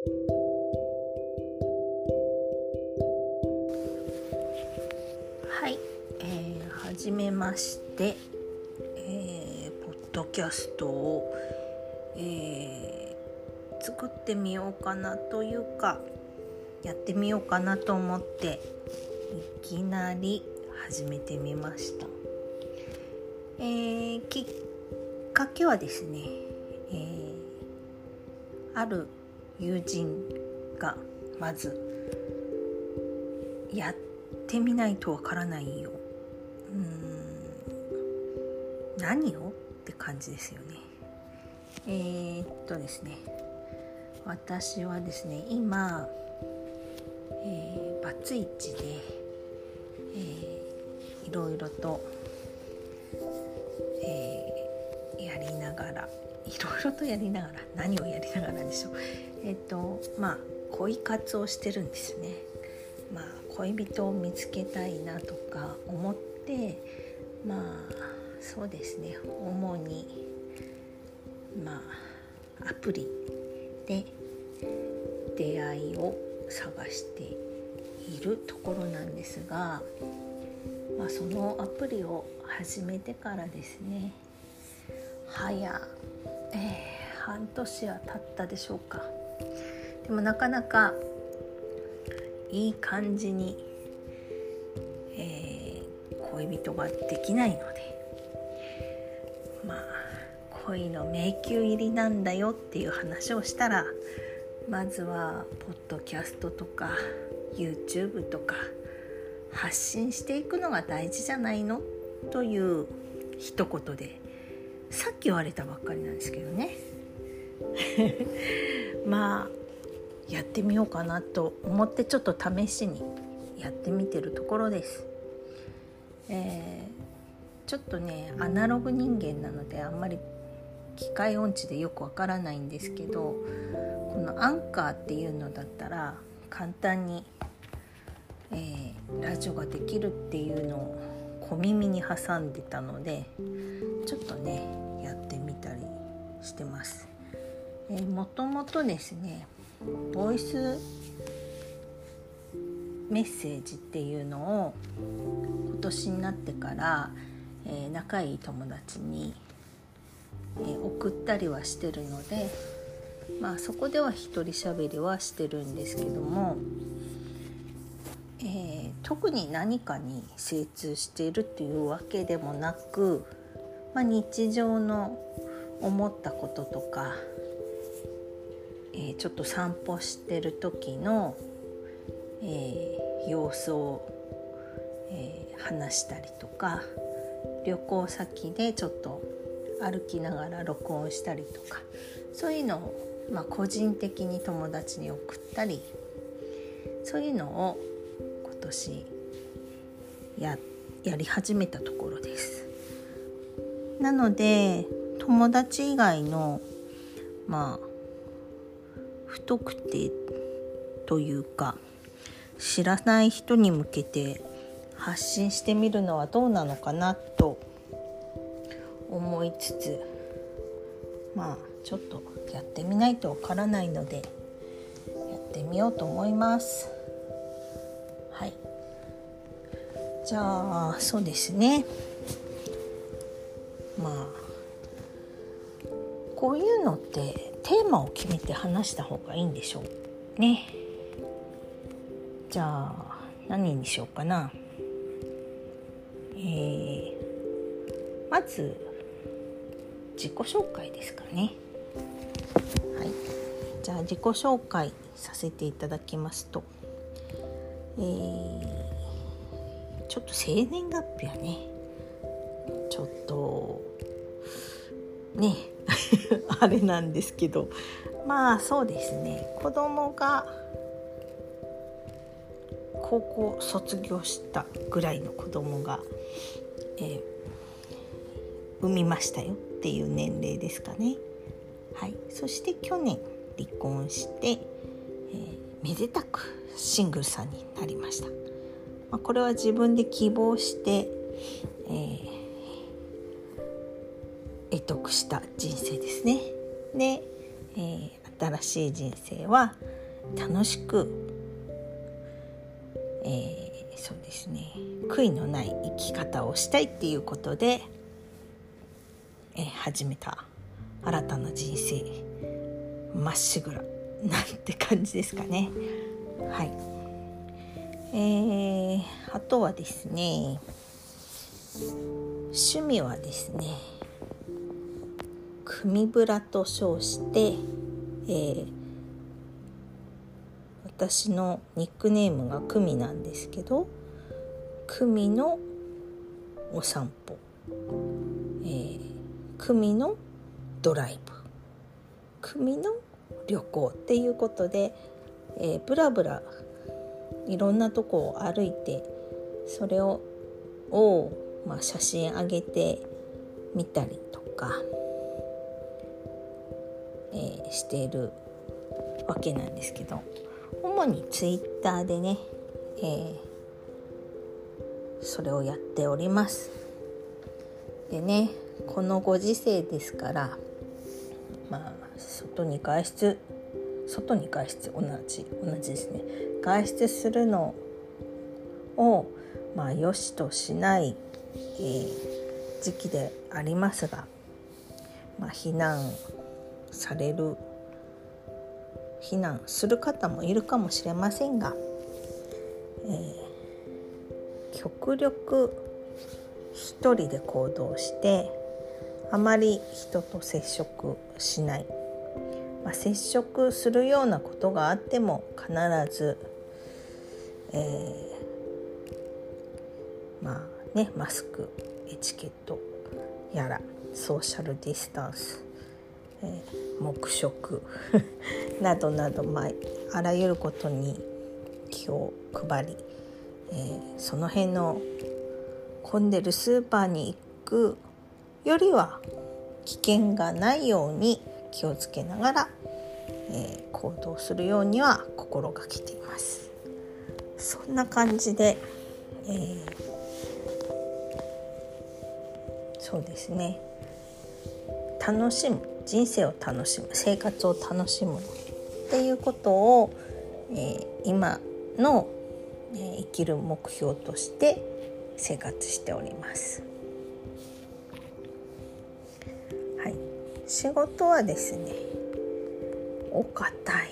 はい、えー、はじめまして、えー、ポッドキャストを、えー、作ってみようかなというかやってみようかなと思っていきなり始めてみました。えー、きっかけはですね、えー、ある友人がまずやってみないとわからないよ。うん。何をって感じですよね。えー、っとですね。私はですね今、え、バツイチで、えー、いろいろと、えー、やりながらいろいろとやりながら何をやりながらでしょう。えっ、とまあ恋活をしてるんですね。まあ恋人を見つけたいなとか思ってまあそうですね。主にまあアプリで出会いを探しているところなんですが、まあ、そのアプリを始めてからですね早えー、半年は経ったでしょうか。でもなかなかいい感じに、えー、恋人ができないので。まあ恋の迷宮入りなんだよっていう話をしたらまずはポッドキャストとか YouTube とか発信していくのが大事じゃないの？という一言でさっき言われたばっかりなんですけどね まあやってみようかなと思ってちょっと試しにやってみてるところです。えー、ちょっとねアナログ人間なのであんまり機械音痴でよくわからないんですけどこのアンカーっていうのだったら簡単に、えー、ラジオができるっていうのを小耳に挟んでたのでちょっとねやってみたりしてます。えー、もともとですねボイスメッセージっていうのを今年になってから、えー、仲いい友達に、えー、送ったりはしてるのでまあそこでは一人喋りはしてるんですけども、特に何かに精通しているっていうわけでもなく、まあ、日常の思ったこととか、えー、ちょっと散歩してる時の、えー、様子を、えー、話したりとか旅行先でちょっと歩きながら録音したりとかそういうのを、まあ、個人的に友達に送ったりそういうのを年ややり始めたところです。なので友達以外のまあ不特定というか知らない人に向けて発信してみるのはどうなのかなと思いつつまあちょっとやってみないとわからないのでやってみようと思いますはい。じゃあそうですね。まあこういうのってテーマを決めて話した方がいいんでしょうね。じゃあ何にしようかな。えー、まず自己紹介ですかね。はい。じゃあ自己紹介させていただきますと。えー、ちょっと生年月日はねちょっとね あれなんですけどまあそうですね子供が高校卒業したぐらいの子供が、えー、産みましたよっていう年齢ですかね。はい、そして去年離婚して、めでたくシングルさんになりました。まあ、これは自分で希望して、えー得得した人生ですね。で、えー、新しい人生は楽しく、えー、そうですね悔いのない生き方をしたいっていうことで、えー、始めた新たな人生まっしぐらなんて感じですかね。はい、えー、あとはですね趣味はですね組ブラと称して、えー、私のニックネームがクミなんですけどクミのお散歩、えー、クミのドライブ。クミの旅行っていうことで、えー、ブラブラいろんなとこを歩いてそれをを、まあ、写真上げてみたりとか、えー、しているわけなんですけど主にツイッターでね、えー、それをやっております。でねこのご時世ですからまあ外に外出外に外出同じ同じですね。外出するのをまあ良しとしない、えー、時期でありますが、まあ、避難される避難する方もいるかもしれませんが、えー、極力一人で行動してあまり人と接触しない、まあ、接触するようなことがあっても必ず、えー、まあねマスクエチケットやらソーシャルディスタンス、えー、黙食 などなど、まあ、あらゆることに気を配り、えー、その辺の混んでるスーパーに行くよりは危険がないように気をつけながら、えー、行動するようには心がけています。そんな感じで、えー、そうですね楽しむ人生を楽しむ生活を楽しむっていうことを、えー、今の、えー、生きる目標として生活しております。仕事はですねお堅い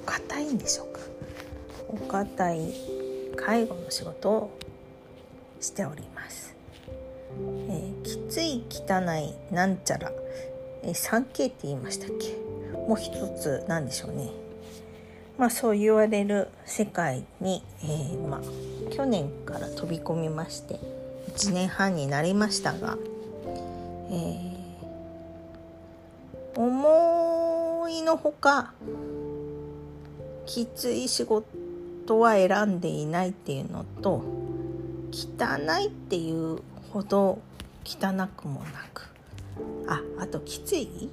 お堅いんでしょうか。お堅い介護の仕事をしております、えー、きつい汚いなんちゃら、えー、3K って言いましたっけ？もう一つなんでしょうね。まあそう言われる世界に、えー、まあ、去年から飛び込みまして1年半になりましたが、えー思いのほかきつい仕事は選んでいないっていうのと汚いっていうほど汚くもなく。ああときつい？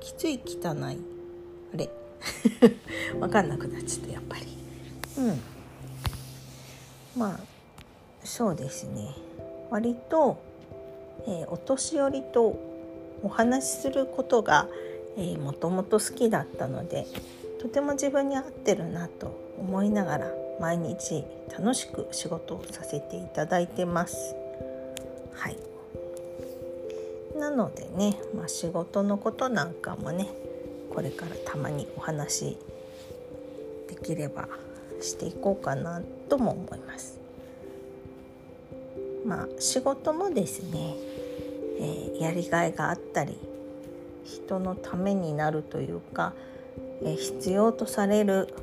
きつい汚い。あれ？分かんなくなっちゃったやっぱり。うん。まあそうですね。割と、えー、お年寄りとお話しすることが、え、もともと好きだったのでとても自分に合ってるなと思いながら毎日楽しく仕事をさせていただいてます。はいなのでね、まあ、仕事のことなんかもねこれからたまにお話できればしていこうかなとも思います。まあ仕事もですねえー、やりがいがあったり人のためになるというか、えー、必要とされる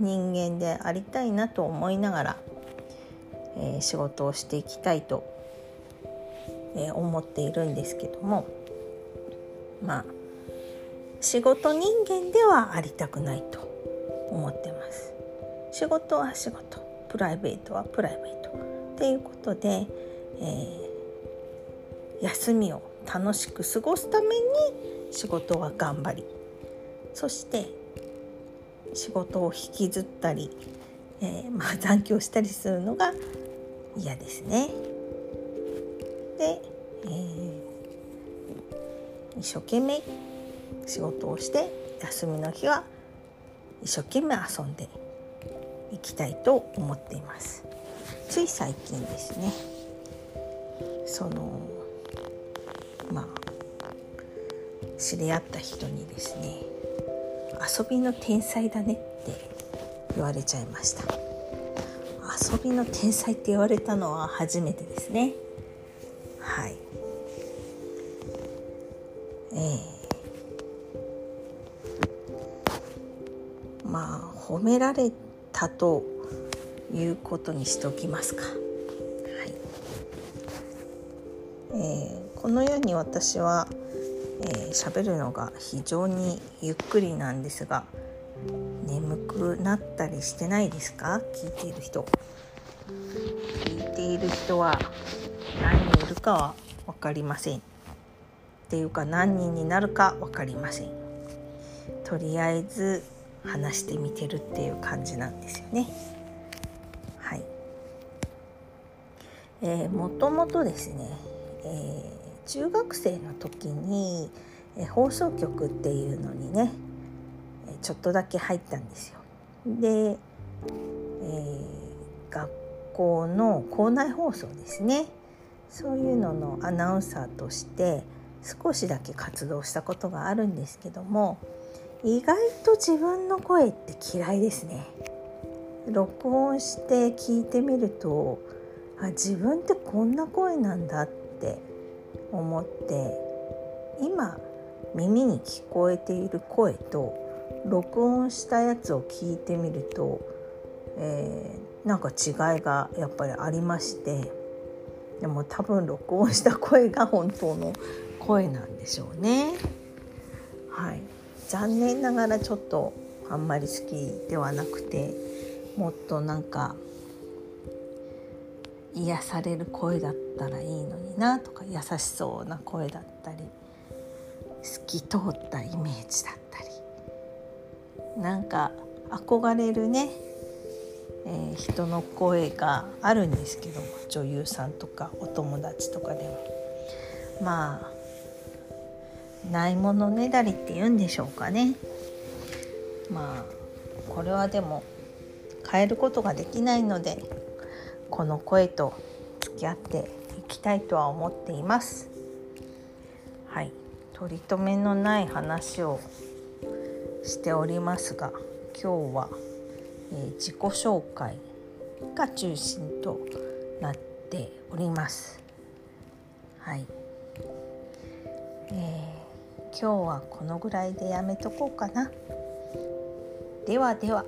人間でありたいなと思いながら、えー、仕事をしていきたいと、え思っているんですけどもまあ仕事人間ではありたくないと思ってます。仕事は仕事プライベートはプライベートっていうことで、えー休みを楽しく過ごすために仕事は頑張り。そして仕事を引きずったり、えー、まあ、残業したりするのが嫌ですね。で、えー、一生懸命仕事をして休みの日は一生懸命遊んでいきたいと思っています。つい最近ですね。そのまあ知り合った人にですね遊びの天才だねって言われちゃいました遊びの天才って言われたのは初めてですねはい。えー、まあ褒められたということにしておきますか。はい。えー、このように私は喋、えー、るのが非常にゆっくりなんですが眠くなったりしてないですか？聞いている人。聞いている人は何人いるかは分かりません。っていうか何人になるか分かりません。とりあえず話してみてるっていう感じなんですよね。はい。えー、もともとですね、えー、中学生の時に、放送局っていうのにねちょっとだけ入ったんですよ。で、えー、学校の校内放送ですねそういうののアナウンサーとして少しだけ活動したことがあるんですけども意外と自分の声って嫌いですね。録音して聞いてみるとあ自分ってこんな声なんだって思って今耳に聞こえている声と録音したやつを聞いてみると、えー、なんか違いがやっぱりありましてでも多分録音した声が本当の声なんでしょうね。はい、残念ながらちょっとあんまり好きではなくてもっとなんか癒される声だったらいいのになとか優しそうな声だったり透き通ったイメージだったり。なんか憧れるね、えー、人の声があるんですけども女優さんとかお友達とかでもまあないものねだりって言うんでしょうかね。まあこれはでも変えることができないのでこの声と付き合っていきたいとは思っていますはい取り留めのない話をしておりますが今日は、えー、自己紹介が中心となっております。はい、えー、今日はこのぐらいでやめとこうかな。ではでは。